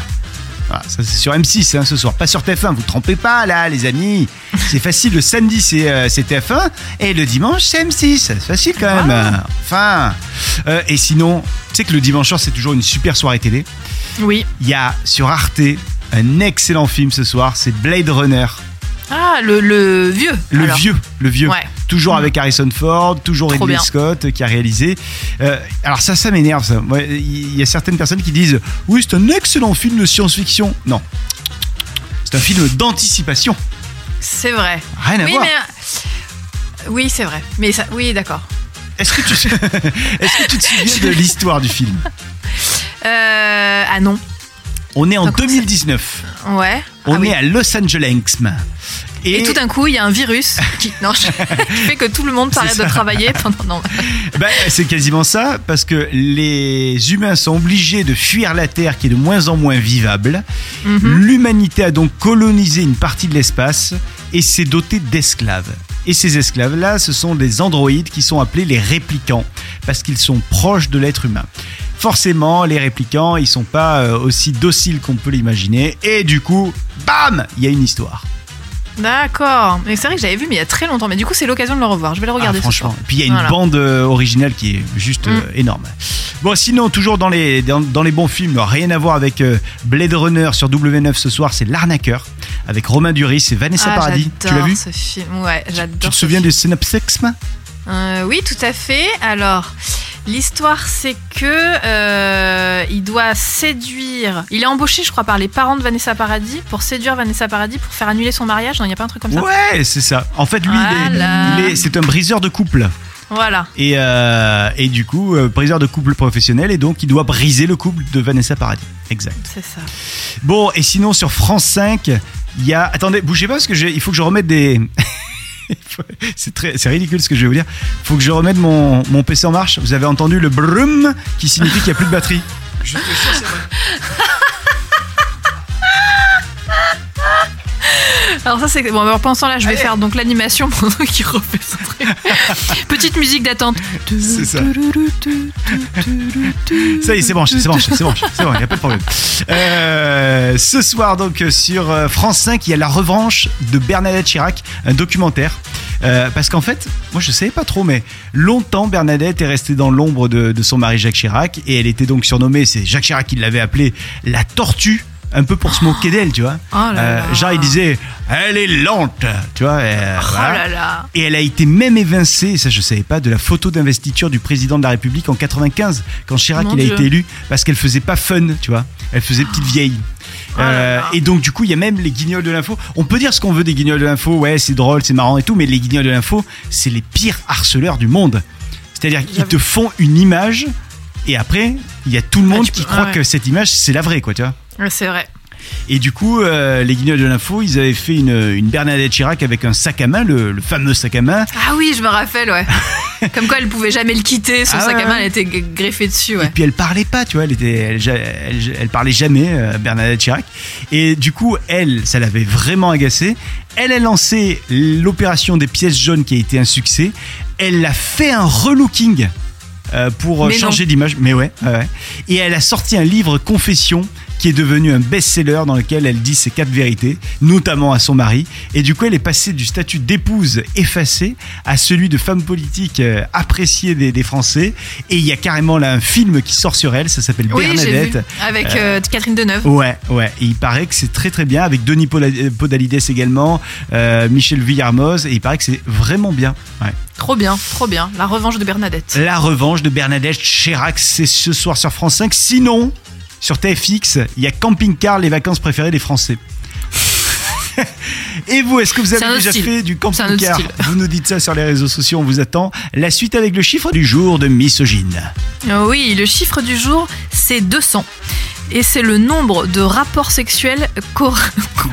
[SPEAKER 2] Ah, ça c'est sur M6 hein, ce soir, pas sur TF1. Vous trompez pas là, les amis. C'est facile. Le samedi c'est euh, c'est TF1 et le dimanche c'est M6. C'est facile quand même.
[SPEAKER 3] Ah.
[SPEAKER 2] Enfin. Euh, et sinon, tu sais que le dimanche soir c'est toujours une super soirée télé.
[SPEAKER 3] Oui.
[SPEAKER 2] Il y a sur Arte un excellent film ce soir. C'est Blade Runner.
[SPEAKER 3] Ah, le, le vieux.
[SPEAKER 2] Le
[SPEAKER 3] alors.
[SPEAKER 2] vieux, le vieux.
[SPEAKER 3] Ouais.
[SPEAKER 2] Toujours avec Harrison Ford, toujours
[SPEAKER 3] Trop
[SPEAKER 2] Ridley
[SPEAKER 3] bien.
[SPEAKER 2] Scott euh, qui a réalisé. Euh, alors ça, ça m'énerve. ça. Moi, Il y a certaines personnes qui disent oui, c'est un excellent film de science-fiction. Non, c'est un film d'anticipation.
[SPEAKER 3] C'est vrai.
[SPEAKER 2] Rien à
[SPEAKER 3] Oui,
[SPEAKER 2] voir.
[SPEAKER 3] mais. euh, Oui, c'est vrai. Mais ça, oui, d'accord.
[SPEAKER 2] Est-ce que tu, est-ce que tu te souviens de l'histoire du film?
[SPEAKER 3] Euh, ah non.
[SPEAKER 2] On est en
[SPEAKER 3] Donc,
[SPEAKER 2] 2019.
[SPEAKER 3] Ouais.
[SPEAKER 2] On
[SPEAKER 3] Ah
[SPEAKER 2] est
[SPEAKER 3] oui.
[SPEAKER 2] à Los Angeles.
[SPEAKER 3] Et, tout d'un coup, il y a un virus qui, non, qui fait que tout le monde s'arrête de travailler pendant. Non.
[SPEAKER 2] Ben, c'est quasiment ça, parce que les humains sont obligés de fuir la Terre qui est de moins en moins vivable.
[SPEAKER 3] Mhm.
[SPEAKER 2] L'humanité a donc colonisé une partie de l'espace et s'est dotée d'esclaves. Et ces esclaves-là, ce sont des androïdes qui sont appelés les réplicants, parce qu'ils sont proches de l'être humain. Forcément, les réplicants, ils sont pas euh, aussi dociles qu'on peut l'imaginer, et du coup, bam, il y a une histoire.
[SPEAKER 3] D'accord. Mais c'est vrai que j'avais vu, mais il y a très longtemps. Mais du coup, c'est l'occasion de le revoir. Je vais le regarder.
[SPEAKER 2] Ah,
[SPEAKER 3] ce
[SPEAKER 2] franchement.
[SPEAKER 3] soir.
[SPEAKER 2] Puis il y a une
[SPEAKER 3] Voilà.
[SPEAKER 2] bande euh, originale qui est juste euh, énorme. Bon, sinon, toujours dans les, dans, dans les bons films, rien à voir avec euh, Blade Runner sur W9 ce soir, c'est L'Arnaqueur, avec Romain Duris et Vanessa
[SPEAKER 3] Ah,
[SPEAKER 2] Paradis. Tu l'as vu
[SPEAKER 3] ce film. Ouais, j'adore.
[SPEAKER 2] Tu te souviens
[SPEAKER 3] film.
[SPEAKER 2] du synopsis
[SPEAKER 3] Euh, Oui, tout à fait. Alors, l'histoire, c'est que euh, il doit séduire. Il est embauché, je crois, par les parents de Vanessa Paradis pour séduire Vanessa Paradis pour faire annuler son mariage. Non, il n'y a pas un truc comme ça?
[SPEAKER 2] Ouais, c'est ça. En fait, lui, il est-
[SPEAKER 3] Voilà.
[SPEAKER 2] il est, c'est un briseur de couple.
[SPEAKER 3] Voilà.
[SPEAKER 2] Et, euh, et du coup, euh, briseur de couple professionnel, et donc il doit briser le couple de Vanessa Paradis. Exact.
[SPEAKER 3] C'est ça.
[SPEAKER 2] Bon, et sinon sur France 5, il y a. Attendez, bougez pas parce que il faut que je remette des. c'est très, c'est ridicule ce que je vais vous dire. Il faut que je remette mon, mon PC en marche. Vous avez entendu le brum qui signifie qu'il n'y a plus de batterie. Je te jure, c'est vrai.
[SPEAKER 3] Alors ça c'est bon. Pendant ce temps-là, je vais
[SPEAKER 2] Allez.
[SPEAKER 3] faire donc l'animation pendant qu'il refait son truc. Petite musique d'attente.
[SPEAKER 2] C'est ça. Ça y est, c'est branché, c'est branché, c'est branché, c'est bon, il n'y a pas de problème. Euh, ce soir, donc, sur euh, France 5, il y a la revanche de Bernadette Chirac, un documentaire. Euh, parce qu'en fait, moi je savais pas trop, mais longtemps Bernadette est restée dans l'ombre de, de son mari Jacques Chirac et elle était donc surnommée, c'est Jacques Chirac qui l'avait appelée la tortue, un peu pour se moquer d'elle, tu vois.
[SPEAKER 3] Oh là
[SPEAKER 2] Euh,
[SPEAKER 3] là.
[SPEAKER 2] genre il disait, elle est lente, tu vois. euh,
[SPEAKER 3] Oh
[SPEAKER 2] voilà.
[SPEAKER 3] là là.
[SPEAKER 2] Et elle a été même évincée, et ça je savais pas, de la photo d'investiture du président de la République en 95, quand Chirac
[SPEAKER 3] Mon
[SPEAKER 2] il a
[SPEAKER 3] Dieu.
[SPEAKER 2] été élu, parce qu'elle faisait pas fun, tu vois. Elle faisait petite vieille.
[SPEAKER 3] Oh
[SPEAKER 2] Euh, et donc du coup il y a même les guignols de l'info. On peut dire ce qu'on veut des guignols de l'info, ouais c'est drôle, c'est marrant et tout, mais les guignols de l'info, c'est les pires harceleurs du monde. C'est-à-dire qu'ils te font une image et après il y a tout le
[SPEAKER 3] Ah,
[SPEAKER 2] monde qui
[SPEAKER 3] peux-
[SPEAKER 2] croit
[SPEAKER 3] ah ouais.
[SPEAKER 2] que cette image c'est la vraie, quoi, tu vois.
[SPEAKER 3] Ouais, C'est vrai.
[SPEAKER 2] Et du coup, euh, les guignols de l'info, ils avaient fait une, une Bernadette Chirac avec un sac à main, le, le fameux sac à main.
[SPEAKER 3] Ah oui, je me rappelle, ouais. Comme quoi elle pouvait jamais le quitter, son
[SPEAKER 2] Ah
[SPEAKER 3] sac
[SPEAKER 2] ouais,
[SPEAKER 3] à main,
[SPEAKER 2] ouais.
[SPEAKER 3] elle était g- greffée dessus,
[SPEAKER 2] Et
[SPEAKER 3] ouais.
[SPEAKER 2] puis elle parlait pas, tu vois, elle était, elle, elle- elle parlait jamais, euh, Bernadette Chirac. Et du coup, elle, ça l'avait vraiment agacée. Elle a lancé l'opération des pièces jaunes qui a été un succès. Elle a fait un relooking euh, pour euh,
[SPEAKER 3] Mais
[SPEAKER 2] changer d'image. Mais ouais, ouais, ouais. Et elle a sorti un livre Confession qui est devenu un best-seller dans lequel elle dit ses quatre vérités, notamment à son mari. Et du coup, elle est passée du statut d'épouse effacée à celui de femme politique euh, appréciée des, des Français. Et il y a carrément là un film qui sort sur elle, ça s'appelle
[SPEAKER 3] Oui.
[SPEAKER 2] Bernadette.
[SPEAKER 3] Avec euh, Catherine Deneuve.
[SPEAKER 2] Ouais, ouais. Et il paraît que c'est très très bien avec Denis euh, Podalides également, euh, Michel Villarmoz. Et il paraît que c'est vraiment bien. Ouais.
[SPEAKER 3] Trop bien, trop bien. La revanche de Bernadette.
[SPEAKER 2] La revanche de Bernadette Chirac, c'est ce soir sur France 5. Sinon, sur TFX, il y a Camping Car, les vacances préférées des Français. Et vous, est-ce que vous avez déjà
[SPEAKER 3] style.
[SPEAKER 2] fait du camping-car. Vous nous dites ça sur les réseaux sociaux, on vous attend. La suite avec le chiffre du jour de misogyne.
[SPEAKER 3] Euh, Oui, le chiffre du jour, c'est 200. Et c'est le nombre de rapports sexuels qu'ont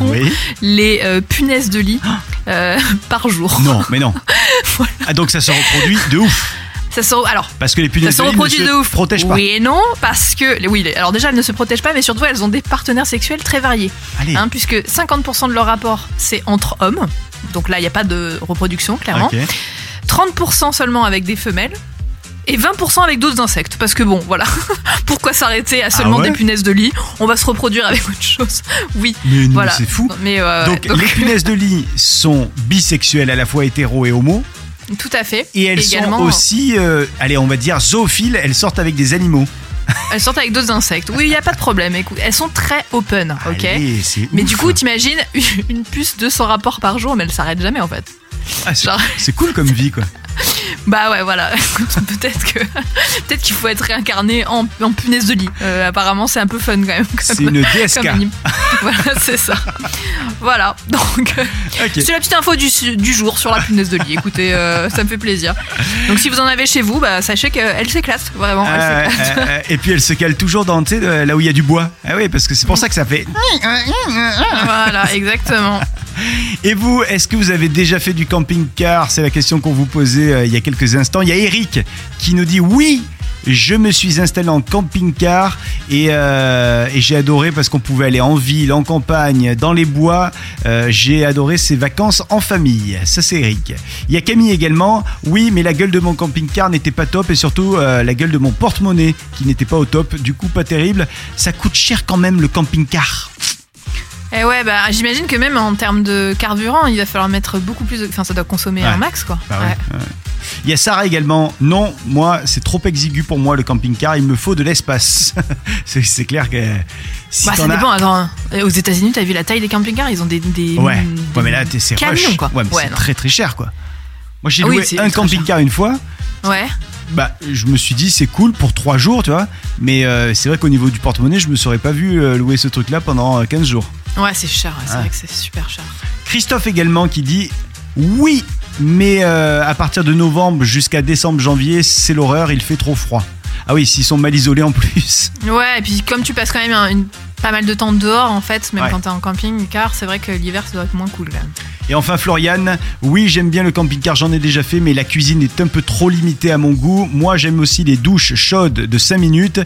[SPEAKER 2] Oui.
[SPEAKER 3] les euh, punaises de lit euh, par jour.
[SPEAKER 2] Non, mais non. Ah, donc ça se reproduit de ouf.
[SPEAKER 3] Alors,
[SPEAKER 2] Parce que les punaises
[SPEAKER 3] se
[SPEAKER 2] de lit ne se
[SPEAKER 3] de ouf.
[SPEAKER 2] protègent pas.
[SPEAKER 3] Oui et non, parce que. Oui, alors déjà, elles ne se protègent pas, mais surtout, elles ont des partenaires sexuels très variés.
[SPEAKER 2] Allez.
[SPEAKER 3] Hein, puisque 50% de leur rapport, c'est entre hommes. Donc là, il n'y a pas de reproduction, clairement.
[SPEAKER 2] Ok.
[SPEAKER 3] 30% seulement avec des femelles. Et 20% avec d'autres insectes. Parce que bon, voilà. Pourquoi s'arrêter à seulement
[SPEAKER 2] Ah ouais
[SPEAKER 3] des punaises de lit? On va se reproduire avec autre chose. Oui,
[SPEAKER 2] Mais
[SPEAKER 3] voilà.
[SPEAKER 2] c'est fou.
[SPEAKER 3] Mais euh,
[SPEAKER 2] Donc,
[SPEAKER 3] ouais,
[SPEAKER 2] les punaises de lit sont bisexuelles à la fois hétéro et homo.
[SPEAKER 3] Tout à fait.
[SPEAKER 2] Et elles
[SPEAKER 3] Également,
[SPEAKER 2] sont aussi, euh, allez, on va dire zoophiles, elles sortent avec des animaux.
[SPEAKER 3] Elles sortent avec d'autres insectes. Oui, il n'y a pas de problème. Écoute, elles sont très open, ok
[SPEAKER 2] Allez,
[SPEAKER 3] Mais
[SPEAKER 2] ouf.
[SPEAKER 3] du coup, t'imagines une puce 200 rapports par jour, mais elle s'arrête jamais en fait.
[SPEAKER 2] Ah, c'est cool comme vie, quoi.
[SPEAKER 3] Bah ouais, voilà. Peut-être que peut-être qu'il faut être réincarné en, en punaise de lit. Euh, apparemment, c'est un peu fun quand même.
[SPEAKER 2] C'est une DSK.
[SPEAKER 3] comme voilà, c'est ça. Voilà. Donc, euh, c'est la petite info du, du jour sur la punaise de lit. Écoutez, euh, ça me fait plaisir. Donc, si vous en avez chez vous, bah, sachez qu'elle s'éclate. Vraiment,
[SPEAKER 2] Euh,
[SPEAKER 3] s'éclate.
[SPEAKER 2] euh, euh, et puis elle se cale toujours dans, de- là où il y a du bois. Ah oui, parce que c'est pour ça que ça fait.
[SPEAKER 3] Voilà, exactement.
[SPEAKER 2] Et vous, est-ce que vous avez déjà fait du camping-car C'est la question qu'on vous posait euh, il y a quelques instants. Il y a Eric qui nous dit oui. Je me suis installé en camping-car et, euh, j'ai adoré parce qu'on pouvait aller en ville, en campagne, dans les bois. Euh, j'ai adoré ces vacances en famille. Ça, c'est Eric. Il y a Camille également. Oui, mais la gueule de mon camping-car n'était pas top et surtout la gueule de mon porte-monnaie qui n'était pas au top. Du coup, pas terrible. Ça coûte cher quand même le camping-car.
[SPEAKER 3] Et ouais, bah, j'imagine que même en termes de carburant, il va falloir mettre beaucoup plus. de- Enfin, ça doit consommer
[SPEAKER 2] Ouais.
[SPEAKER 3] un max, quoi.
[SPEAKER 2] Bah ouais,
[SPEAKER 3] Ouais.
[SPEAKER 2] ouais. Il y a Sarah également. Non, moi, c'est trop exigu pour moi le camping-car. Il me faut de l'espace. c'est clair que si
[SPEAKER 3] Bah, ça dépend. Attends, aux États-Unis, t'as vu la taille des camping-cars? Ils ont des. des
[SPEAKER 2] Ouais.
[SPEAKER 3] des
[SPEAKER 2] ouais, mais là, t'es- c'est
[SPEAKER 3] camions, quoi.
[SPEAKER 2] Ouais, mais c'est très très cher, quoi. Moi, j'ai
[SPEAKER 3] Ah oui,
[SPEAKER 2] loué un camping-car une fois.
[SPEAKER 3] Ouais.
[SPEAKER 2] Bah, je me suis dit, c'est cool pour trois jours, tu vois. Mais euh, c'est vrai qu'au niveau du porte-monnaie, je me serais pas vu euh, louer ce truc-là pendant euh, 15 jours.
[SPEAKER 3] Ouais, c'est cher. ouais, C'est
[SPEAKER 2] Ouais.
[SPEAKER 3] vrai que c'est super cher.
[SPEAKER 2] Christophe également qui dit oui, mais euh, à partir de novembre jusqu'à décembre, janvier, c'est l'horreur, il fait trop froid. Ah oui, s'ils sont mal isolés en plus.
[SPEAKER 3] Ouais, et puis comme tu passes quand même un- une, pas mal de temps dehors, en fait, même
[SPEAKER 2] Ouais.
[SPEAKER 3] quand t'es en camping-car, c'est vrai que l'hiver, ça doit être moins cool quand même.
[SPEAKER 2] Et enfin Floriane, oui j'aime bien le camping-car, j'en ai déjà fait, mais la cuisine est un peu trop limitée à mon goût. Moi j'aime aussi les douches chaudes de 5 minutes,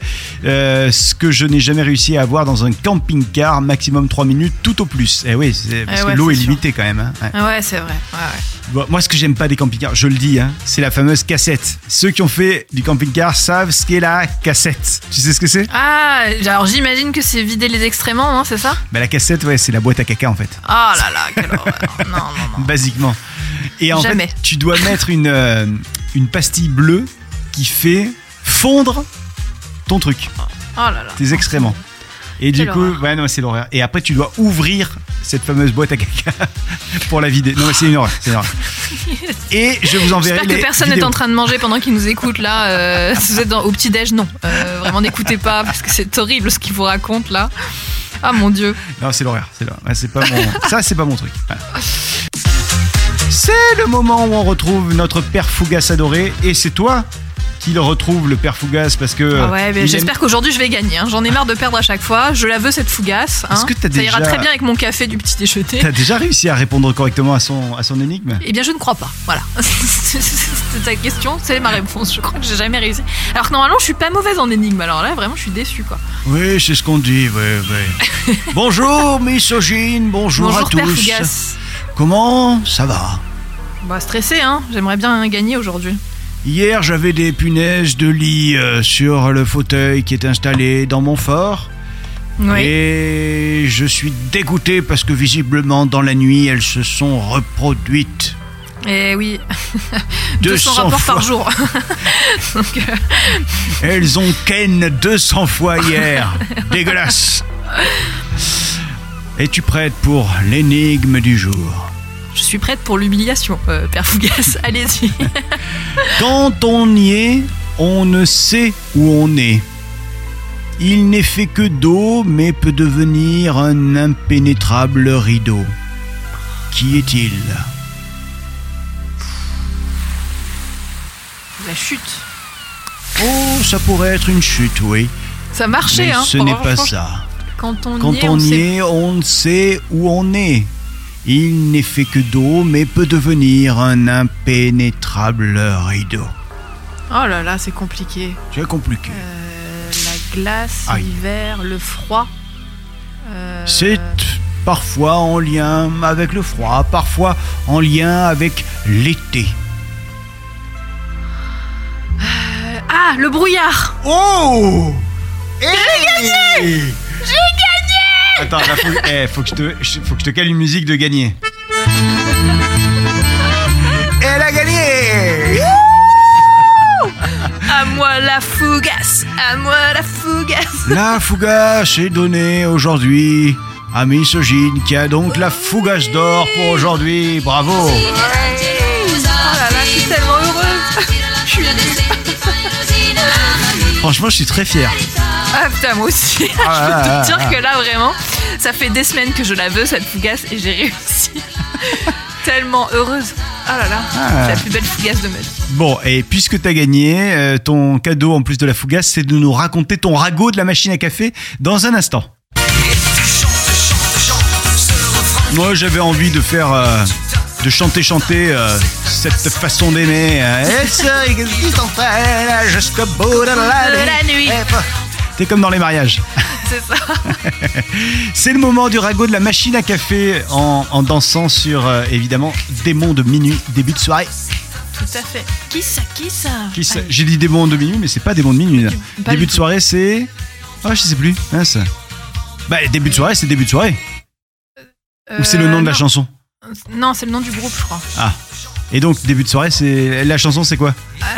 [SPEAKER 2] euh, ce que je n'ai jamais réussi à avoir dans un camping-car, maximum 3 minutes tout au plus. Eh oui, parce
[SPEAKER 3] Eh
[SPEAKER 2] que l'eau est limitée quand même. hein. Ouais.
[SPEAKER 3] Ouais, c'est vrai. Ouais.
[SPEAKER 2] Bon, moi ce que j'aime pas des camping-cars, je le dis, hein, c'est la fameuse cassette. Ceux qui ont fait du camping-car savent ce qu'est la cassette. Tu sais ce que c'est?
[SPEAKER 3] Ah, alors j'imagine que c'est vider les excréments, non C'est ça?
[SPEAKER 2] Bah, La cassette, ouais, c'est la boîte à caca en fait.
[SPEAKER 3] Oh là là, quelle horreur. Non, non, non.
[SPEAKER 2] Basiquement. Et en
[SPEAKER 3] Jamais.
[SPEAKER 2] fait, tu dois mettre une, euh, une pastille bleue qui fait fondre ton truc,
[SPEAKER 3] Oh là là.
[SPEAKER 2] tes excréments. Et du coup, ouais, non, c'est l'horreur. Et après, tu dois ouvrir cette fameuse boîte à caca pour la vider. Non, c'est une horreur. c'est une horreur. Et je vous enverrai
[SPEAKER 3] J'espère que personne n'est en train de manger pendant qu'il nous écoute là. Euh, si vous êtes dans- au petit-déj, non. Euh, vraiment, n'écoutez pas parce que c'est horrible ce qu'il vous raconte là. Ah mon dieu.
[SPEAKER 2] Non, c'est l'horreur. C'est l'horreur. C'est pas mon... Ça, c'est pas mon truc. Voilà. C'est le moment où on retrouve notre père Fougas adoré. Et c'est toi qui le retrouve, le père Fougas, parce que.
[SPEAKER 3] Ah ouais, mais
[SPEAKER 2] il aime-
[SPEAKER 3] j'espère qu'aujourd'hui je vais gagner. hein. J'en ai marre de perdre à chaque fois. Je la veux cette fougasse. hein.
[SPEAKER 2] Est-ce que t'as
[SPEAKER 3] Ça ira très bien avec mon café du petit déjeuner.
[SPEAKER 2] T'as déjà réussi à répondre correctement à son, à son énigme?
[SPEAKER 3] Eh bien, je ne crois pas. Voilà. C'est ta question, c'est ma réponse. Je crois que j'ai jamais réussi. Alors que normalement, je suis pas mauvaise en énigme. Alors là, vraiment, je suis déçue, quoi.
[SPEAKER 2] Oui, c'est ce qu'on dit, oui, oui. bonjour, misogyne, bonjour,
[SPEAKER 3] Bonjour,
[SPEAKER 2] à
[SPEAKER 3] Père
[SPEAKER 2] tous.
[SPEAKER 3] Fougas.
[SPEAKER 2] Comment ça va?
[SPEAKER 3] Bah, stressé, hein. J'aimerais bien gagner aujourd'hui.
[SPEAKER 2] Hier, j'avais des punaises de lit euh, sur le fauteuil qui est installé dans mon fort.
[SPEAKER 3] Oui.
[SPEAKER 2] Et je suis dégoûté parce que visiblement, dans la nuit, elles se sont reproduites.
[SPEAKER 3] Et oui.
[SPEAKER 2] 200
[SPEAKER 3] 200 rapports
[SPEAKER 2] fois.
[SPEAKER 3] par jour. Donc, euh,
[SPEAKER 2] Elles ont ken 200 fois hier. Dégueulasse. Es-tu prête pour l'énigme du jour?
[SPEAKER 3] Je suis prête pour l'humiliation, euh, Père Fougas. Allez-y.
[SPEAKER 2] Quand on y est, on ne sait où on est. Il n'est fait que d'eau, mais peut devenir un impénétrable rideau. Qui est-il?
[SPEAKER 3] La chute.
[SPEAKER 2] Oh, ça pourrait être une chute, oui.
[SPEAKER 3] Ça marchait,
[SPEAKER 2] mais
[SPEAKER 3] hein.
[SPEAKER 2] ce n'est pas ça.
[SPEAKER 3] Quand on
[SPEAKER 2] Quand
[SPEAKER 3] y est,
[SPEAKER 2] on
[SPEAKER 3] on
[SPEAKER 2] y
[SPEAKER 3] sait.
[SPEAKER 2] est, on ne sait où on est. Il n'est fait que d'eau, mais peut devenir un impénétrable rideau.
[SPEAKER 3] Oh là là, c'est compliqué.
[SPEAKER 2] C'est compliqué.
[SPEAKER 3] Euh, la glace,
[SPEAKER 2] Aïe.
[SPEAKER 3] l'hiver, le froid. Euh,
[SPEAKER 2] C'est parfois en lien avec le froid, parfois en lien avec l'été.
[SPEAKER 3] euh, Ah, le brouillard
[SPEAKER 2] Oh J'ai gagné J'ai gagné Attends, là, faut, eh, faut, que je te, faut que je te cale une musique de gagner. Elle a gagné
[SPEAKER 3] À moi la fougasse À moi la fougasse
[SPEAKER 2] La fougasse est donnée aujourd'hui à Misogyne qui a donc la fougasse d'or pour aujourd'hui. Bravo Franchement, je suis très fier.
[SPEAKER 3] Ah putain, moi aussi Je
[SPEAKER 2] Ah,
[SPEAKER 3] peux
[SPEAKER 2] ah,
[SPEAKER 3] te dire
[SPEAKER 2] ah.
[SPEAKER 3] que là, vraiment, ça fait des semaines que je la veux, cette fougasse, et j'ai réussi. tellement heureuse Ah là là,
[SPEAKER 2] Ah.
[SPEAKER 3] c'est la plus belle fougasse de ma vie.
[SPEAKER 2] Bon, et puisque t'as gagné, euh, ton cadeau en plus de la fougasse, c'est de nous raconter ton ragot de la machine à café dans un instant. Moi, j'avais envie de faire, euh, de chanter, chanter euh, cette façon d'aimer. euh, Et ça, jusqu'au bout de la,
[SPEAKER 3] De la nuit.
[SPEAKER 2] Eh, T'es comme dans les mariages.
[SPEAKER 3] C'est ça.
[SPEAKER 2] C'est le moment du ragot de la machine à café en, en dansant sur, euh, évidemment, démon de minuit, début de soirée.
[SPEAKER 3] Tout à fait. Qui ça Qui ça?
[SPEAKER 2] Qui ça? J'ai dit démon de minuit, mais c'est pas démon de minuit. là. Début de
[SPEAKER 3] tout.
[SPEAKER 2] soirée, c'est. Ah, je sais plus. Mince. Bah, début de soirée, c'est début de soirée. Ou c'est le nom de la
[SPEAKER 3] Euh,
[SPEAKER 2] chanson
[SPEAKER 3] Non, c'est le nom du groupe, je crois.
[SPEAKER 2] Ah. Et donc, début de soirée, c'est. La chanson, c'est quoi?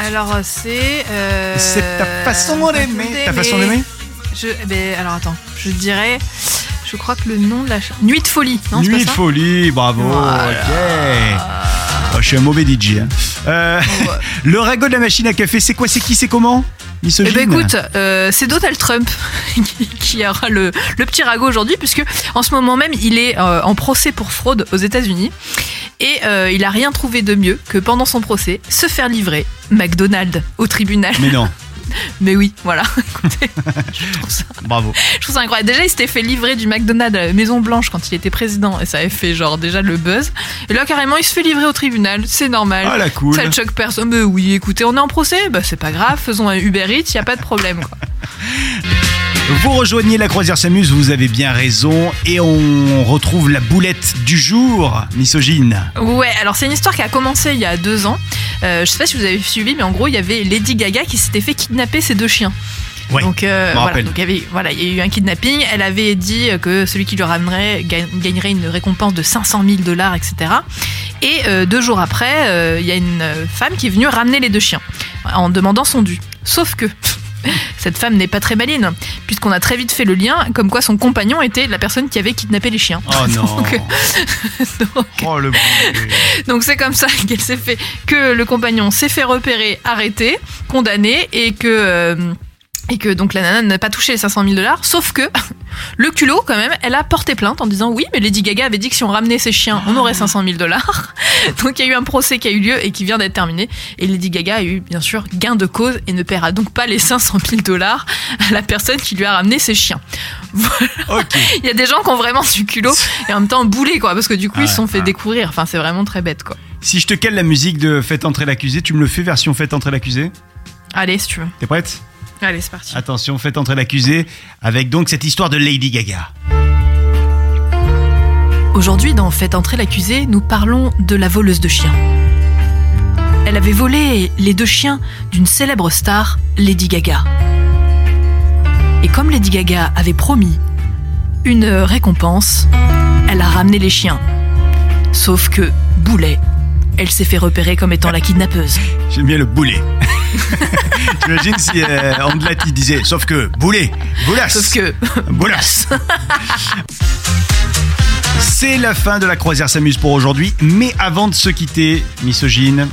[SPEAKER 3] Alors, c'est. euh,
[SPEAKER 2] C'est ta façon d'aimer. Ta façon d'aimer?
[SPEAKER 3] Je, eh ben, alors attends, je dirais. Je crois que le nom de la. ch- Nuit de folie, non
[SPEAKER 2] Nuit
[SPEAKER 3] pas
[SPEAKER 2] de
[SPEAKER 3] ça?
[SPEAKER 2] folie, bravo.
[SPEAKER 3] Voilà.
[SPEAKER 2] Ok. Oh, je suis un mauvais DJ. hein. Euh,
[SPEAKER 3] Ouais.
[SPEAKER 2] le ragot de la machine à café, c'est quoi C'est qui C'est comment?
[SPEAKER 3] Eh ben écoute, euh, c'est Donald Trump qui, aura le, le petit ragot aujourd'hui, puisque en ce moment même, il est euh, en procès pour fraude aux États-Unis. Et euh, il a rien trouvé de mieux que pendant son procès, se faire livrer McDonald's au tribunal.
[SPEAKER 2] Mais non,
[SPEAKER 3] Mais oui, voilà. Écoutez, je trouve ça,
[SPEAKER 2] bravo.
[SPEAKER 3] je trouve ça incroyable. Déjà, il s'était fait livrer du McDonald's à la Maison Blanche quand il était président, et ça avait fait genre déjà le buzz. Et là, carrément, il se fait livrer au tribunal. C'est normal.
[SPEAKER 2] Ah, la cool.
[SPEAKER 3] Ça ne choque personne. Mais oui, écoutez, on est en procès, bah c'est pas grave, faisons un Uber Eats, y a pas de problème. Quoi.
[SPEAKER 2] Vous rejoignez la croisière s'amuse, vous avez bien raison. Et on retrouve la boulette du jour, misogyne.
[SPEAKER 3] Ouais, alors c'est une histoire qui a commencé il y a deux ans. Euh, je sais pas si vous avez suivi, mais en gros, il y avait Lady Gaga qui s'était fait kidnapper ses deux chiens.
[SPEAKER 2] Ouais,
[SPEAKER 3] donc, euh, voilà, donc il y avait, voilà, il y a eu un kidnapping. Elle avait dit que celui qui le ramènerait ga- gagnerait une récompense de 500 000 dollars, etc. Et euh, deux jours après, il y a une femme qui est venue ramener les deux chiens en demandant son dû. Sauf que cette femme n'est pas très maline, puisqu'on a très vite fait le lien, comme quoi son compagnon était la personne qui avait kidnappé les chiens.
[SPEAKER 2] Oh non.
[SPEAKER 3] Donc, donc,
[SPEAKER 2] Oh le
[SPEAKER 3] donc c'est comme ça qu'elle s'est fait que le compagnon s'est fait repérer, arrêté, condamné et que euh, et que donc la nana n'a pas touché les 500 000 dollars. Sauf que le culot quand même, elle a porté plainte en disant oui, mais Lady Gaga avait dit que si on ramenait ses chiens, on aurait 500 000 dollars. Donc il y a eu un procès qui a eu lieu et qui vient d'être terminé. Et Lady Gaga a eu bien sûr gain de cause et ne paiera donc pas les 500 000 dollars à la personne qui lui a ramené ses chiens.
[SPEAKER 2] Ok.
[SPEAKER 3] Il y a des gens qui ont vraiment du culot et en même temps boulé quoi, parce que du coup
[SPEAKER 2] Ah
[SPEAKER 3] ils se sont fait
[SPEAKER 2] ah.
[SPEAKER 3] découvrir. Enfin c'est vraiment très bête quoi.
[SPEAKER 2] Si je te cale la musique de Faites entrer l'accusé, tu me le fais version Faites entrer l'accusé?
[SPEAKER 3] Allez si tu veux.
[SPEAKER 2] T'es prête?
[SPEAKER 3] Allez, c'est parti.
[SPEAKER 2] Attention, Faites entrer l'accusé avec donc cette histoire de Lady Gaga.
[SPEAKER 3] Aujourd'hui, dans Faites entrer l'accusé, nous parlons de la voleuse de chiens. elle avait volé les deux chiens d'une célèbre star, Lady Gaga. Et comme Lady Gaga avait promis une récompense, elle a ramené les chiens. Sauf que, boulet, elle s'est fait repérer comme étant la kidnappeuse.
[SPEAKER 2] J'aime bien le boulet. J'imagine si euh, disait, sauf que boulet, boulasse.
[SPEAKER 3] Sauf que,
[SPEAKER 2] boulasse. C'est la fin de la croisière s'amuse pour aujourd'hui, mais avant de se quitter, misogyne,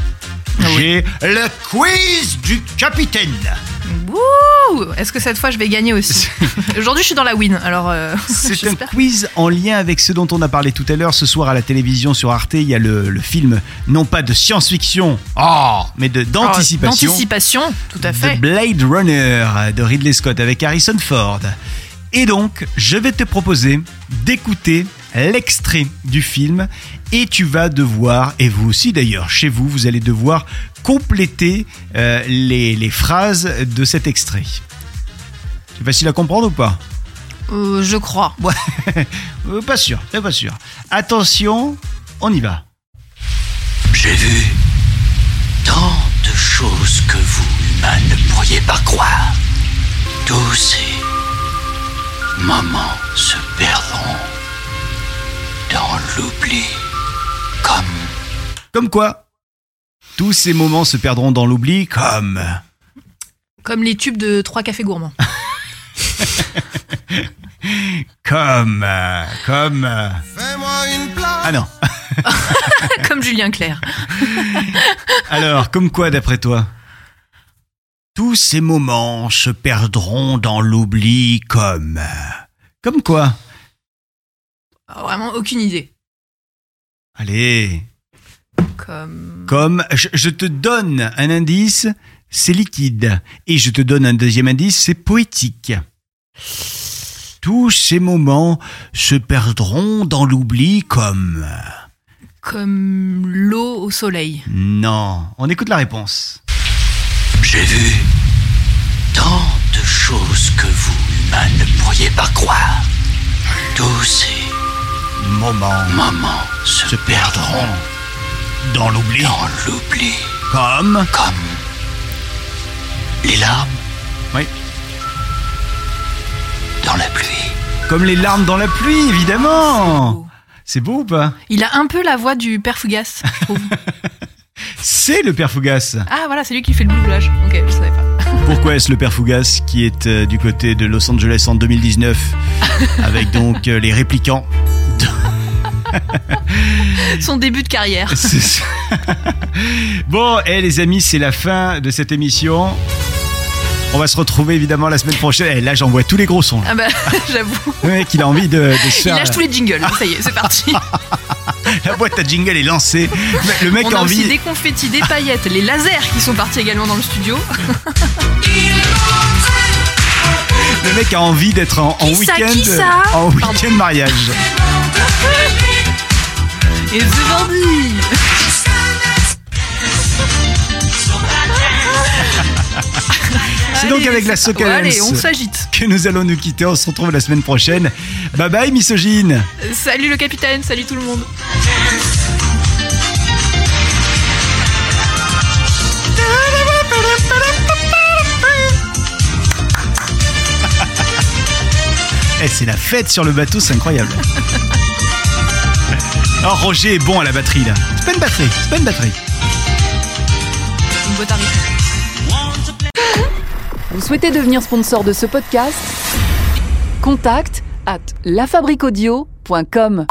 [SPEAKER 3] Ah
[SPEAKER 2] j'ai le quiz du capitaine.
[SPEAKER 3] Wouh Est-ce que cette fois je vais gagner aussi Aujourd'hui je suis dans la win, alors euh,
[SPEAKER 2] C'est un quiz en lien avec ce dont on a parlé tout à l'heure. Ce soir à la télévision sur Arte, il y a le, le film, non pas de science-fiction, oh, mais de d'anticipation.
[SPEAKER 3] D'anticipation, tout à
[SPEAKER 2] The
[SPEAKER 3] fait.
[SPEAKER 2] Blade Runner de Ridley Scott avec Harrison Ford. Et donc, je vais te proposer d'écouter l'extrait du film et tu vas devoir, et vous aussi d'ailleurs, chez vous, vous allez devoir compléter euh, les, les phrases de cet extrait. C'est facile à comprendre ou pas
[SPEAKER 3] Euh, je crois.
[SPEAKER 2] Euh, Pas sûr, pas sûr. Attention, on y va.
[SPEAKER 1] J'ai vu tant de choses que vous, humains, ne pourriez pas croire. Tous ces moments se perdront dans l'oubli, comme
[SPEAKER 2] Comme quoi Tous ces moments se perdront dans l'oubli comme...
[SPEAKER 3] Comme les tubes de trois cafés gourmands.
[SPEAKER 2] Comme... euh, comme... euh, Ah non.
[SPEAKER 3] Comme Julien Clerc.
[SPEAKER 2] Alors, comme quoi d'après toi Tous ces moments se perdront dans l'oubli comme... Comme quoi?
[SPEAKER 3] Ah, Vraiment aucune idée.
[SPEAKER 2] Allez,
[SPEAKER 3] Comme.
[SPEAKER 2] comme... Je, je te donne un indice, c'est liquide. Et je te donne un deuxième indice, c'est poétique. Tous ces moments se perdront dans l'oubli comme...
[SPEAKER 3] Comme l'eau au soleil.
[SPEAKER 2] Non, on écoute la réponse.
[SPEAKER 1] j'ai vu tant de choses que vous, humains, ne pourriez pas croire. Tous ces
[SPEAKER 2] Moment
[SPEAKER 1] moments se,
[SPEAKER 2] se perdront dans l'oubli
[SPEAKER 1] dans l'oubli,
[SPEAKER 2] comme...
[SPEAKER 1] comme les larmes
[SPEAKER 2] Oui.
[SPEAKER 1] dans la pluie.
[SPEAKER 2] Comme les larmes dans la pluie, évidemment. C'est beau ou pas?
[SPEAKER 3] Il a un peu la voix du père Fougas, je trouve.
[SPEAKER 2] C'est le père Fougas.
[SPEAKER 3] ah voilà, c'est lui qui fait le doublage. Ok, je savais pas.
[SPEAKER 2] Pourquoi est-ce le père Fougas qui est euh, du côté de Los Angeles en 2019 avec donc euh, les réplicants
[SPEAKER 3] Son début de carrière.
[SPEAKER 2] C'est ça. Bon, et les amis, c'est la fin de cette émission. On va se retrouver évidemment la semaine prochaine. Et là, j'envoie tous les gros sons. là.
[SPEAKER 3] Ah bah, j'avoue.
[SPEAKER 2] Le mec, il a envie de, de se
[SPEAKER 3] Il lâche tous les jingles. Ça y est, c'est parti.
[SPEAKER 2] La boîte à jingle est lancée. Le mec
[SPEAKER 3] On
[SPEAKER 2] a
[SPEAKER 3] a aussi
[SPEAKER 2] envie.
[SPEAKER 3] des confettis, des paillettes, les lasers qui sont partis également dans le studio.
[SPEAKER 2] Le mec a envie d'être en, en week-end.
[SPEAKER 3] ça
[SPEAKER 2] En week-end mariage.
[SPEAKER 3] Et c'est vendu
[SPEAKER 2] C'est donc avec la
[SPEAKER 3] Allez, on s'agite.
[SPEAKER 2] que nous allons nous quitter. On se retrouve la semaine prochaine. Bye bye, misogyne.
[SPEAKER 3] Salut le capitaine, salut tout le monde.
[SPEAKER 2] Eh, c'est la fête sur le bateau, c'est incroyable. Oh, Roger est bon à la batterie là. C'est pas une batterie, c'est pas une batterie.
[SPEAKER 3] Une.
[SPEAKER 4] Vous souhaitez devenir sponsor de ce podcast? Contact à lafabriquaudio.com.